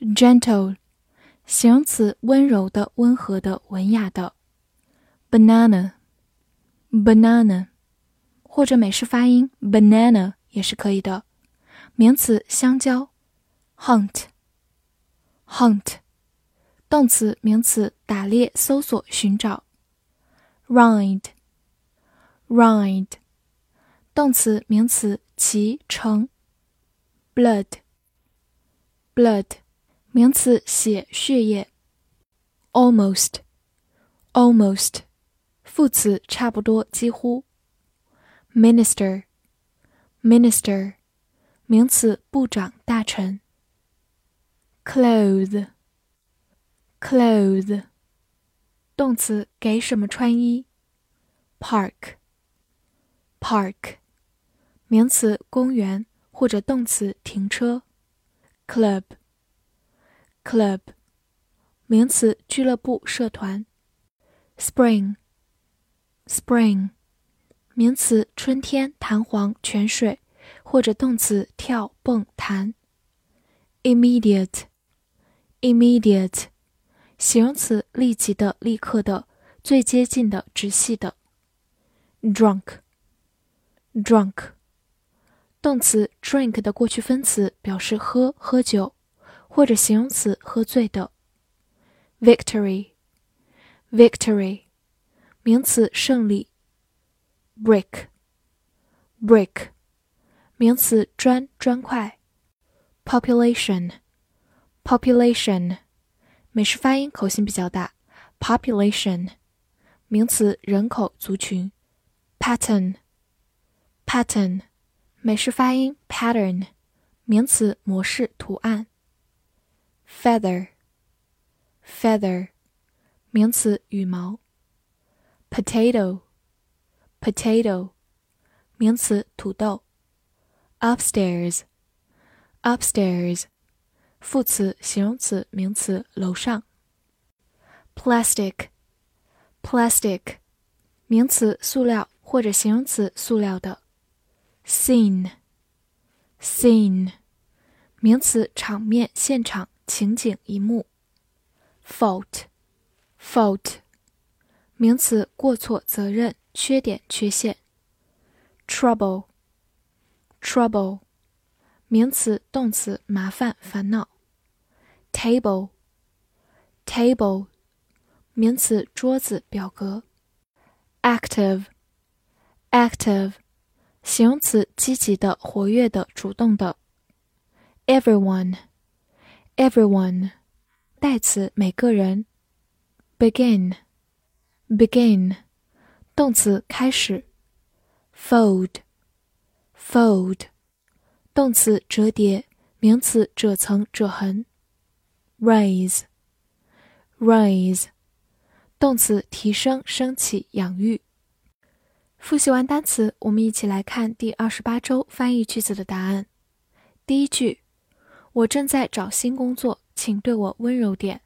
gentle，形容词，温柔的、温和的、文雅的。banana，banana，或者美式发音 banana 也是可以的。名词，香蕉。hunt，hunt，动词、名词，打猎、搜索、寻找。ride，ride，动词、名词，骑、乘。blood，blood。名词，血、血液。almost，almost，副词，差不多，几乎。minister，minister，名词，部长、大臣。clothes，clothes，动词，给什么穿衣。park，park，名词，公园，或者动词，停车。club。Club，名词，俱乐部、社团。Spring，Spring，名词，春天、弹簧、泉水，或者动词，跳、蹦、弹。Immediate，Immediate，形容词，立即的、立刻的、最接近的、直系的。Drunk，Drunk，动词，drink 的过去分词，表示喝、喝酒。或者形容词喝醉的。victory，victory，名词胜利。brick，brick，名词砖砖块。population，population，美式发音口型比较大。population，名词人口族群。pattern，pattern，美式发音 pattern，名词模式图案。 feather feather 名词羽毛 potato potato 名词土豆 upstairs upstairs 副词形容词名词楼上 plastic plastic 名词塑料或者形容词塑料的 scene scene 名词场面现场 情景一幕，fault，fault，名词，过错、责任、缺点、缺陷。trouble，trouble，名词、动词，麻烦、烦恼。table，table，名词，桌子、表格。active，active，形容词，积极的、活跃的、主动的。everyone。everyone，代词每个人。begin，begin，动词开始。fold，fold，动词折叠，名词褶层褶痕。raise，raise，动词提升升起养育。复习完单词，我们一起来看第二十八周翻译句子的答案。第一句。我正在找新工作，请对我温柔点。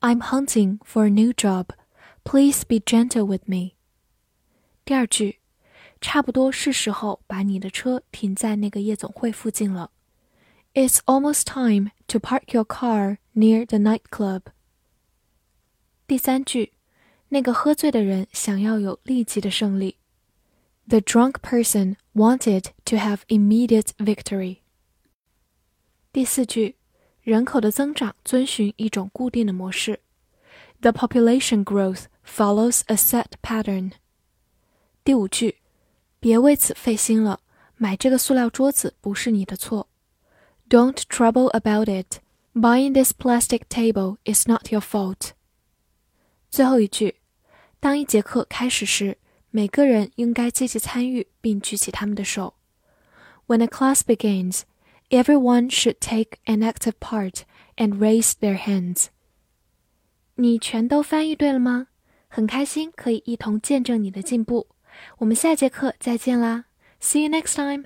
I'm hunting for a new job. Please be gentle with me. 第二句，差不多是时候把你的车停在那个夜总会附近了。It's almost time to park your car near the nightclub. 第三句，那个喝醉的人想要有立即的胜利。The drunk person wanted to have immediate victory. 第四句，人口的增长遵循一种固定的模式。The population growth follows a set pattern。第五句，别为此费心了，买这个塑料桌子不是你的错。Don't trouble about it. Buying this plastic table is not your fault. 最后一句，当一节课开始时，每个人应该积极参与并举起他们的手。When a class begins, everyone should take an active part and raised their hands. 你全都翻译对了吗？很开心可以一同见证你的进步。我们下节课再见啦！See you next time.